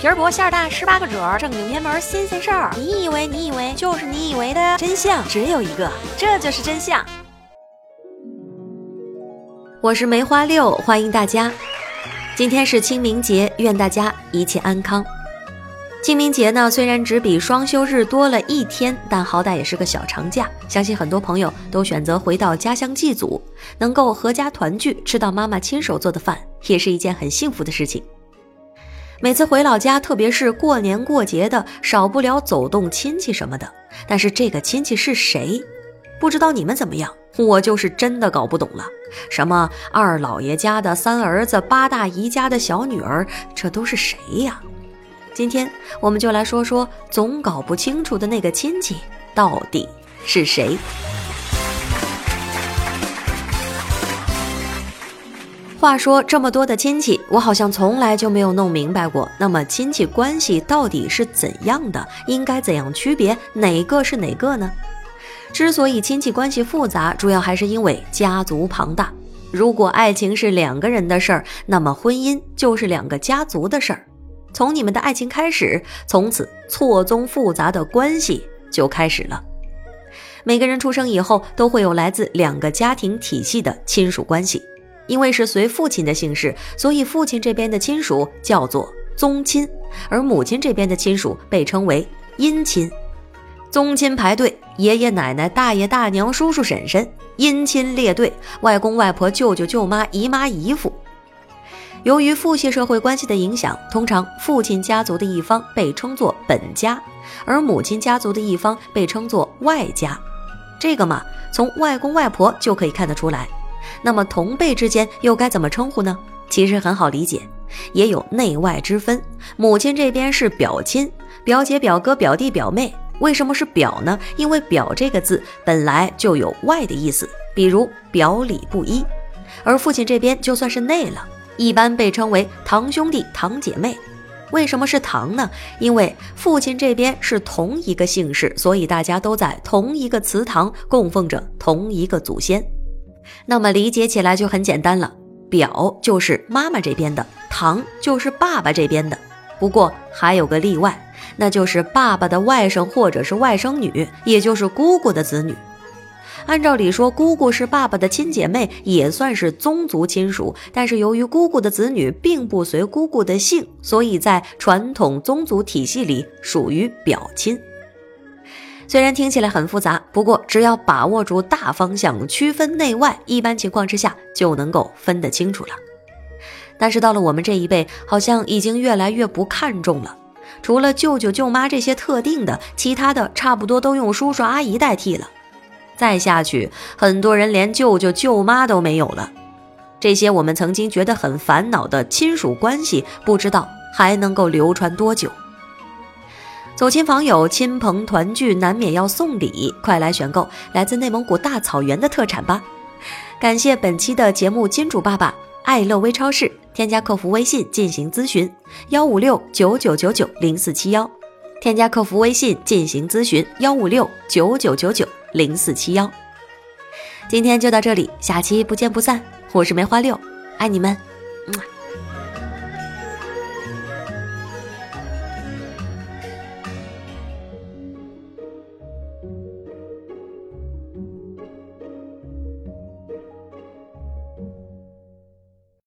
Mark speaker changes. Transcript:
Speaker 1: 皮儿薄馅儿大，十八个褶儿，正经偏门新鲜事儿。你以为你以为就是你以为的真相只有一个，这就是真相。
Speaker 2: 我是梅花六，欢迎大家。今天是清明节，愿大家一切安康。清明节呢，虽然只比双休日多了一天，但好歹也是个小长假。相信很多朋友都选择回到家乡祭祖，能够阖家团聚，吃到妈妈亲手做的饭，也是一件很幸福的事情。每次回老家，特别是过年过节的，少不了走动亲戚什么的。但是这个亲戚是谁？不知道你们怎么样，我就是真的搞不懂了。什么二老爷家的三儿子，八大姨家的小女儿，这都是谁呀？今天我们就来说说总搞不清楚的那个亲戚到底是谁。话说这么多的亲戚，我好像从来就没有弄明白过。那么亲戚关系到底是怎样的？应该怎样区别哪个是哪个呢？之所以亲戚关系复杂，主要还是因为家族庞大。如果爱情是两个人的事儿，那么婚姻就是两个家族的事儿。从你们的爱情开始，从此错综复杂的关系就开始了。每个人出生以后，都会有来自两个家庭体系的亲属关系。因为是随父亲的姓氏，所以父亲这边的亲属叫做宗亲，而母亲这边的亲属被称为姻亲。宗亲排队，爷爷奶奶、大爷大娘、叔叔婶婶；姻亲列队，外公外婆、舅舅舅妈、姨妈姨父。由于父系社会关系的影响，通常父亲家族的一方被称作本家，而母亲家族的一方被称作外家。这个嘛，从外公外婆就可以看得出来。那么同辈之间又该怎么称呼呢？其实很好理解，也有内外之分。母亲这边是表亲，表姐、表哥、表弟、表妹。为什么是表呢？因为表这个字本来就有外的意思，比如表里不一。而父亲这边就算是内了，一般被称为堂兄弟、堂姐妹。为什么是堂呢？因为父亲这边是同一个姓氏，所以大家都在同一个祠堂供奉着同一个祖先。那么理解起来就很简单了，表就是妈妈这边的，堂就是爸爸这边的。不过还有个例外，那就是爸爸的外甥或者是外甥女，也就是姑姑的子女。按照理说，姑姑是爸爸的亲姐妹，也算是宗族亲属。但是由于姑姑的子女并不随姑姑的姓，所以在传统宗族体系里属于表亲。虽然听起来很复杂，不过只要把握住大方向，区分内外，一般情况之下就能够分得清楚了。但是到了我们这一辈，好像已经越来越不看重了。除了舅舅舅妈这些特定的，其他的差不多都用叔叔阿姨代替了。再下去，很多人连舅舅舅妈都没有了。这些我们曾经觉得很烦恼的亲属关系，不知道还能够流传多久。走亲访友，亲朋团聚，难免要送礼，快来选购来自内蒙古大草原的特产吧！感谢本期的节目金主爸爸爱乐微超市，添加客服微信进行咨询：幺五六九九九九零四七幺，添加客服微信进行咨询：幺五六九九九九零四七幺。今天就到这里，下期不见不散。我是梅花六，爱你们，么。